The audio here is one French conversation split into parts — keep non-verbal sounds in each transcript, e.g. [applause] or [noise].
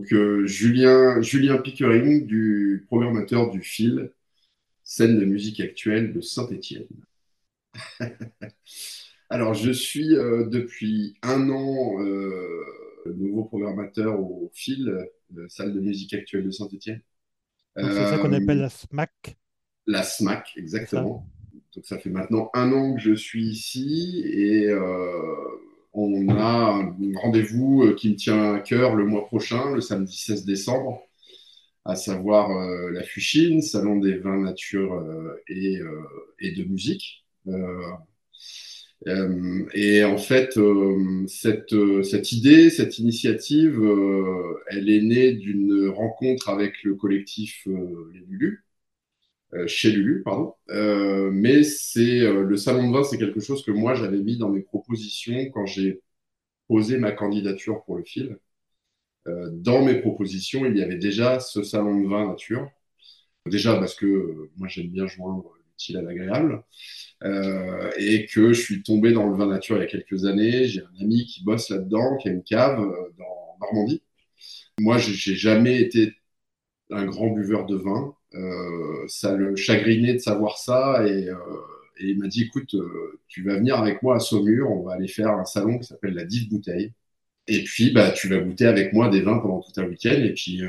Donc, euh, Julien, Julien Pickering, du programmateur du FIL, scène de musique actuelle de Saint-Étienne. [laughs] Alors, je suis euh, depuis un an euh, nouveau programmateur au FIL, salle de musique actuelle de Saint-Étienne. C'est ça qu'on appelle la SMAC. La SMAC, exactement. Donc, ça fait maintenant un an que je suis ici et on a un rendez-vous euh, qui me tient à cœur le mois prochain, le samedi 16 décembre, à savoir euh, la Fuchine, salon des vins nature euh, et, de musique. et en fait, cette, idée, cette initiative, elle est née d'une rencontre avec le collectif Les Lulu, euh, chez Lulu, pardon. Euh, mais c'est euh, le salon de vin, c'est quelque chose que moi j'avais mis dans mes propositions quand j'ai posé ma candidature pour le fil. dans mes propositions, il y avait déjà ce salon de vin nature. Déjà parce que moi j'aime bien joindre l'utile à l'agréable et que je suis tombé dans le vin nature il y a quelques années. J'ai un ami qui bosse là-dedans, qui a une cave dans Normandie. Moi, j'ai jamais été un grand buveur de vin. Euh, ça le chagrinait de savoir ça et, euh, il m'a dit écoute, euh, tu vas venir avec moi à Saumur, on va aller faire un salon qui s'appelle la Dive Bouteille. Et puis, bah, tu vas goûter avec moi des vins pendant tout un week-end. Et puis,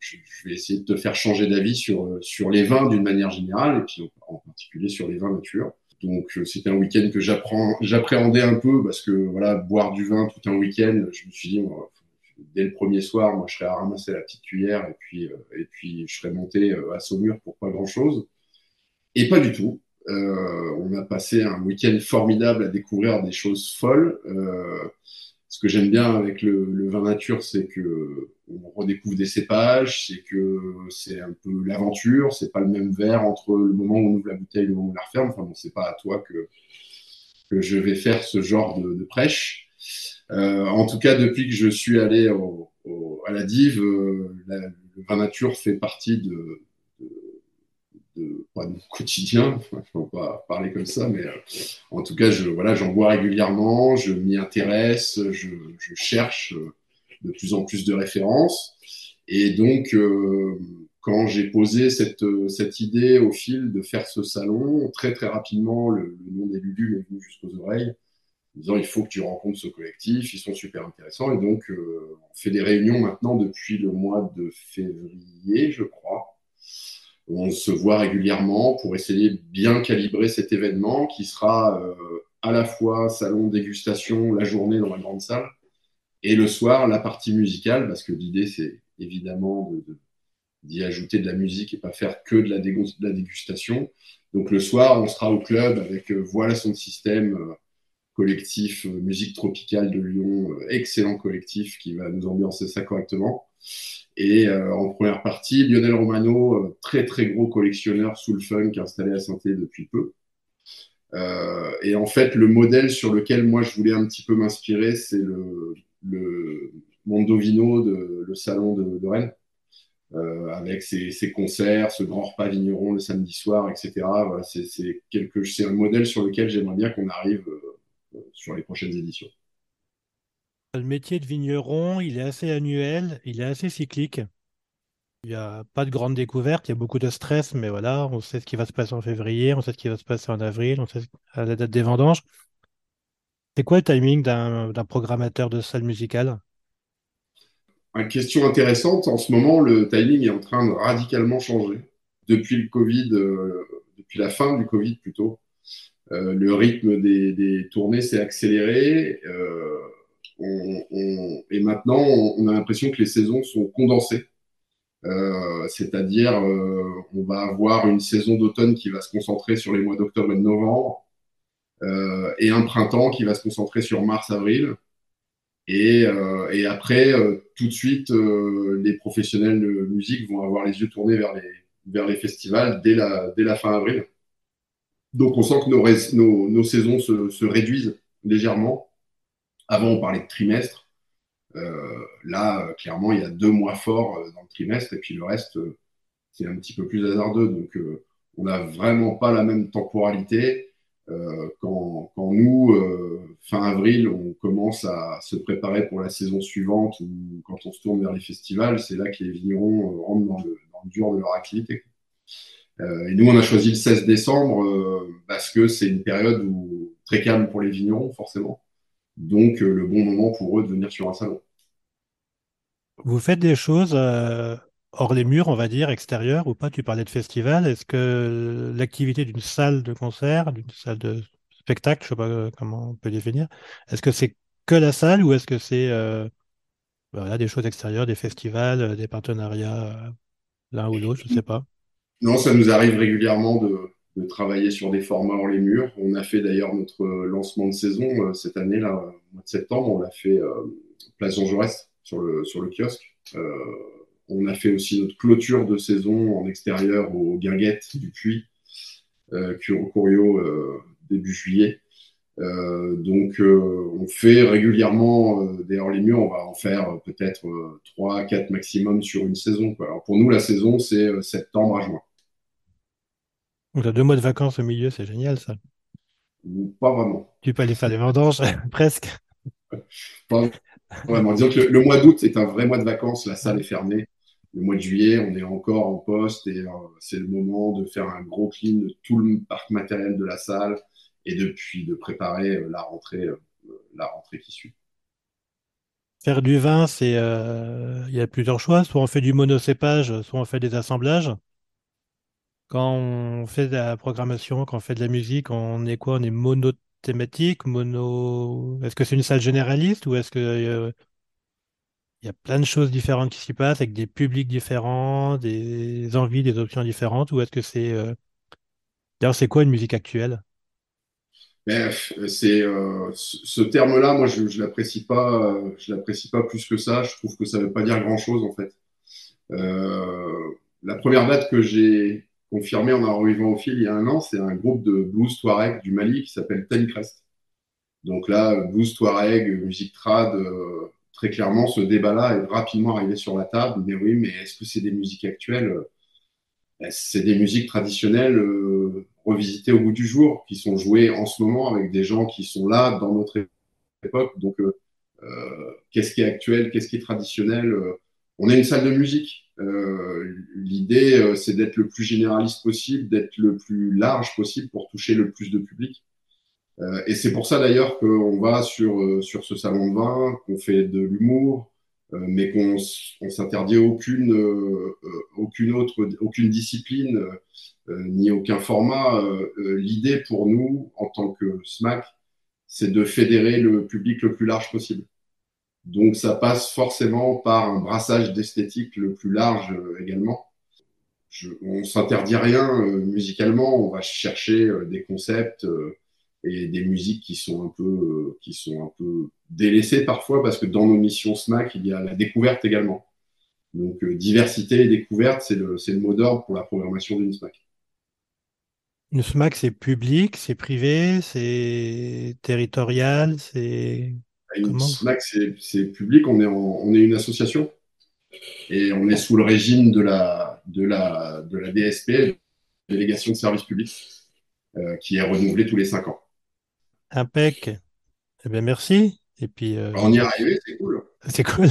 je, vais essayer de te faire changer d'avis sur, sur les vins d'une manière générale, et puis en, particulier sur les vins nature. Donc, c'était un week-end que j'appréhendais un peu parce que, voilà, boire du vin tout un week-end, je me suis dit, dès le premier soir, moi, je serais à ramasser la petite cuillère et puis, euh, et puis je serais monté euh, à Saumur pour pas grand-chose. Et pas du tout. Euh, on a passé un week-end formidable à découvrir des choses folles. ce que j'aime bien avec le, vin nature, c'est que on redécouvre des cépages, c'est que c'est un peu l'aventure, c'est pas le même verre entre le moment où on ouvre la bouteille et le moment où on la referme. Enfin bon, c'est pas à toi que, je vais faire ce genre de prêche. Euh, en tout cas, depuis que je suis allé à la Dive, euh, le vin nature fait partie de, mon [laughs] quotidien. je ne peux pas parler comme ça, mais euh, en tout cas, je, voilà, j'en bois régulièrement, je m'y intéresse, je, cherche de plus en plus de références. Et donc, quand j'ai posé cette, cette, idée au fil de faire ce salon, très très rapidement, le, nom des Lulu m'est venu jusqu'aux oreilles disant il faut que tu rencontres ce collectif, ils sont super intéressants. Et donc, euh, on fait des réunions maintenant depuis le mois de février, je crois. On se voit régulièrement pour essayer de bien calibrer cet événement qui sera euh, à la fois salon dégustation la journée dans la grande salle et le soir la partie musicale parce que l'idée c'est évidemment d'y ajouter de la musique et pas faire que de la, dégustation. Donc le soir on sera au club avec euh, voilà son système collectif euh, musique tropicale de Lyon, euh, excellent collectif qui va nous ambiancer ça correctement. Et euh, en première partie, Lionel Romano, très très gros collectionneur soul funk installé à saint depuis peu. et en fait, le modèle sur lequel moi je voulais un petit peu m'inspirer, c'est le, Mondovino, de, le salon de, Rennes, avec ses, concerts, ce grand repas vigneron le samedi soir, etc. c'est un modèle sur lequel j'aimerais bien qu'on arrive sur les prochaines éditions. Le métier de vigneron, il est assez annuel, il est assez cyclique. Il n'y a pas de grande découverte, il y a beaucoup de stress, mais voilà, on sait ce qui va se passer en février, on sait ce qui va se passer en avril, on sait à la date des vendanges. C'est quoi le timing d'un programmateur de salle musicale? Une question intéressante. En ce moment, le timing est en train de radicalement changer. Depuis le Covid, euh, depuis la fin du Covid plutôt, le rythme des, tournées s'est accéléré. Euh, et maintenant, on, a l'impression que les saisons sont condensées. Euh, c'est-à-dire, on va avoir une saison d'automne qui va se concentrer sur les mois d'octobre et de novembre, et un printemps qui va se concentrer sur mars-avril. Et, après, tout de suite, les professionnels de musique vont avoir les yeux tournés vers les, festivals dès la fin avril. Donc on sent que nos, saisons se, réduisent légèrement. Avant, on parlait de trimestre. Euh, là, clairement, il y a deux mois forts euh, dans le trimestre et puis le reste, euh, c'est un petit peu plus hasardeux. Donc, on n'a vraiment pas la même temporalité. quand, nous, fin avril, on commence à se préparer pour la saison suivante ou quand on se tourne vers les festivals, c'est là que les vignerons rentrent dans le dur de leur activité. Euh, et nous, on a choisi le 16 décembre euh, parce que c'est une période où, très calme pour les vignerons, forcément. Donc, euh, le bon moment pour eux de venir sur un salon. Vous faites des choses hors les murs, on va dire, extérieures ou pas? Tu parlais de festival. Est-ce que l'activité d'une salle de concert, d'une salle de spectacle, je sais pas comment on peut définir, est-ce que c'est que la salle ou est-ce que c'est voilà, des choses extérieures, des festivals, des partenariats, l'un ou l'autre, je sais pas? Non, ça nous arrive régulièrement de, travailler sur des formats hors les murs. On a fait d'ailleurs notre lancement de saison euh, cette année, là, au mois de septembre. On l'a fait euh, place Jean Jaurès sur le, sur le kiosque. Euh, on a fait aussi notre clôture de saison en extérieur aux Guinguettes du Puy, euh, Curio, début juillet. Donc, on fait régulièrement euh, des hors les murs. On va en faire peut-être 3 4 maximum sur une saison. Alors, pour nous, la saison, c'est septembre à juin. Donc, tu deux mois de vacances au milieu, c'est génial ça. Pas vraiment. Tu peux aller faire des vendanges, [laughs] presque. Pas vraiment. Disons que le, mois d'août, c'est un vrai mois de vacances. La salle est fermée. Le mois de juillet, on est encore en poste et euh, c'est le moment de faire un gros clean de tout le parc matériel de la salle et depuis de préparer euh, la rentrée, euh, la rentrée qui suit. Faire du vin, c'est, il y a plusieurs choix. Soit on fait du monocépage, soit on fait des assemblages. Quand on fait de la programmation, quand on fait de la musique, on est quoi? On est monothématique, mono. Est-ce que c'est une salle généraliste ou est-ce que euh, y a plein de choses différentes qui s'y passent avec des publics différents, des envies, des options différentes, ou est-ce que c'est euh, D'ailleurs, c'est quoi une musique actuelle? Ben, c'est euh, ce terme-là, moi, je, je l'apprécie pas, je l'apprécie pas plus que ça. Je trouve que ça veut pas dire grand-chose en fait. la première date que j'ai confirmé en arrivant au fil il y a un an, c'est un groupe de blues Touareg du Mali qui s'appelle Ten Crest. Donc là, blues Touareg, musique trad, euh, très clairement, ce débat-là est rapidement arrivé sur la table. Mais oui, mais est-ce que c'est des musiques actuelles? Ben, C'est des musiques traditionnelles euh, revisitées au bout du jour, qui sont jouées en ce moment avec des gens qui sont là dans notre époque. Donc, euh, qu'est-ce qui est actuel, qu'est-ce qui est traditionnel? On est une salle de musique. Euh, l'idée, euh, c'est d'être le plus généraliste possible, d'être le plus large possible pour toucher le plus de public. Euh, et c'est pour ça d'ailleurs qu'on va sur, sur ce salon de vin, qu'on fait de l'humour, mais qu'on on s'interdit aucune, aucune autre, aucune discipline, ni aucun format. L'idée pour nous, en tant que SMAC, c'est de fédérer le public le plus large possible. Donc ça passe forcément par un brassage d'esthétique le plus large euh, également. Je, on s'interdit rien euh, musicalement, on va chercher euh, des concepts et des musiques qui sont un peu qui sont un peu délaissées parfois parce que dans nos missions SMAC il y a la découverte également. Donc diversité et découverte c'est le c'est le mot d'ordre pour la programmation d'une SMAC. Une SMAC c'est public, c'est privé, c'est territorial, c'est c'est public, on est, on est une association et on est sous le régime de la, de la, de la DSP, délégation de service public, euh, qui est renouvelée tous les cinq ans. Impec. Eh bien, merci. Et puis, euh, on y est arrivé, c'est cool. C'est cool.